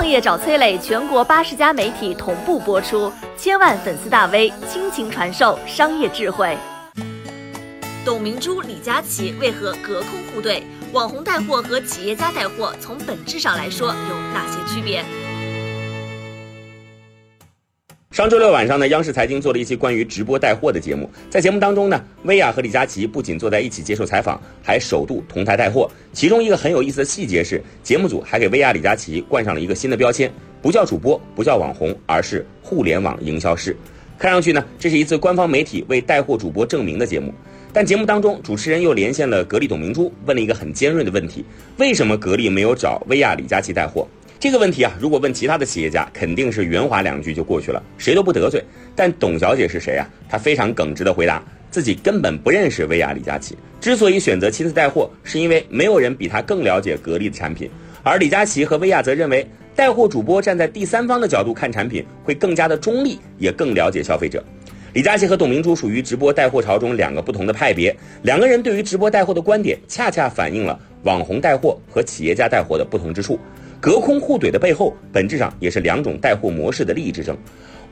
创业找崔磊，全国八十家媒体同步播出，千万粉丝大 V 倾情传授商业智慧。董明珠、李佳琦为何隔空互怼？网红带货和企业家带货从本质上来说有哪些区别？上周六晚上呢，央视财经做了一期关于直播带货的节目。在节目当中呢，薇娅和李佳琦不仅坐在一起接受采访，还首度同台带货。其中一个很有意思的细节是，节目组还给薇娅、李佳琦冠上了一个新的标签，不叫主播，不叫网红，而是互联网营销师。看上去呢，这是一次官方媒体为带货主播证明的节目。但节目当中，主持人又连线了格力董明珠，问了一个很尖锐的问题：为什么格力没有找薇娅、李佳琦带货？这个问题啊，如果问其他的企业家，肯定是圆滑两句就过去了，谁都不得罪。但董小姐是谁啊？她非常耿直的回答，自己根本不认识薇娅、李佳琦。之所以选择亲自带货，是因为没有人比她更了解格力的产品。而李佳琦和薇娅则认为，带货主播站在第三方的角度看产品，会更加的中立，也更了解消费者。李佳琦和董明珠属于直播带货潮中两个不同的派别，两个人对于直播带货的观点，恰恰反映了网红带货和企业家带货的不同之处。隔空互怼的背后，本质上也是两种带货模式的利益之争。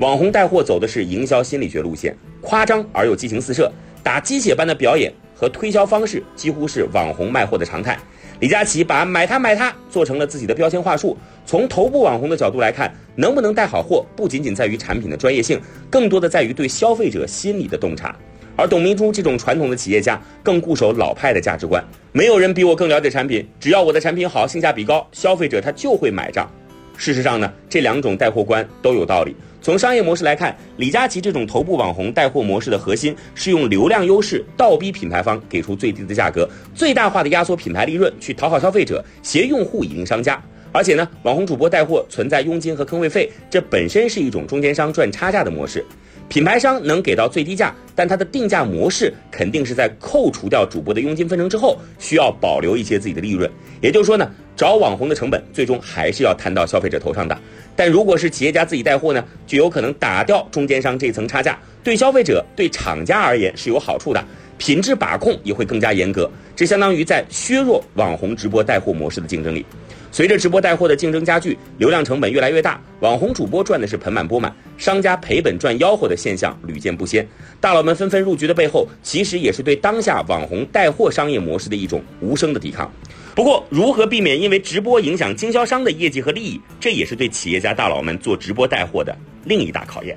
网红带货走的是营销心理学路线，夸张而又激情四射，打鸡血般的表演和推销方式几乎是网红卖货的常态。李佳琦把买它买它做成了自己的标签话术。从头部网红的角度来看，能不能带好货，不仅仅在于产品的专业性，更多的在于对消费者心理的洞察。而董明珠这种传统的企业家更固守老派的价值观，没有人比我更了解产品，只要我的产品好，性价比高，消费者他就会买账。事实上呢，这两种带货观都有道理。从商业模式来看，李佳琦这种头部网红带货模式的核心是用流量优势倒逼品牌方给出最低的价格，最大化的压缩品牌利润，去讨好消费者，携用户赢商家。而且呢，网红主播带货存在佣金和坑位费，这本身是一种中间商赚差价的模式。品牌商能给到最低价，但它的定价模式肯定是在扣除掉主播的佣金分成之后，需要保留一些自己的利润。也就是说呢，找网红的成本最终还是要摊到消费者头上的。但如果是企业家自己带货呢，就有可能打掉中间商这一层差价，对消费者、对厂家而言是有好处的，品质把控也会更加严格。这相当于在削弱网红直播带货模式的竞争力。随着直播带货的竞争加剧，流量成本越来越大，网红主播赚的是盆满钵满，商家赔本赚吆喝的现象屡见不鲜。大佬们纷纷入局的背后，其实也是对当下网红带货商业模式的一种无声的抵抗。不过，如何避免因为直播影响经销商的业绩和利益，这也是对企业家大佬们做直播带货的另一大考验。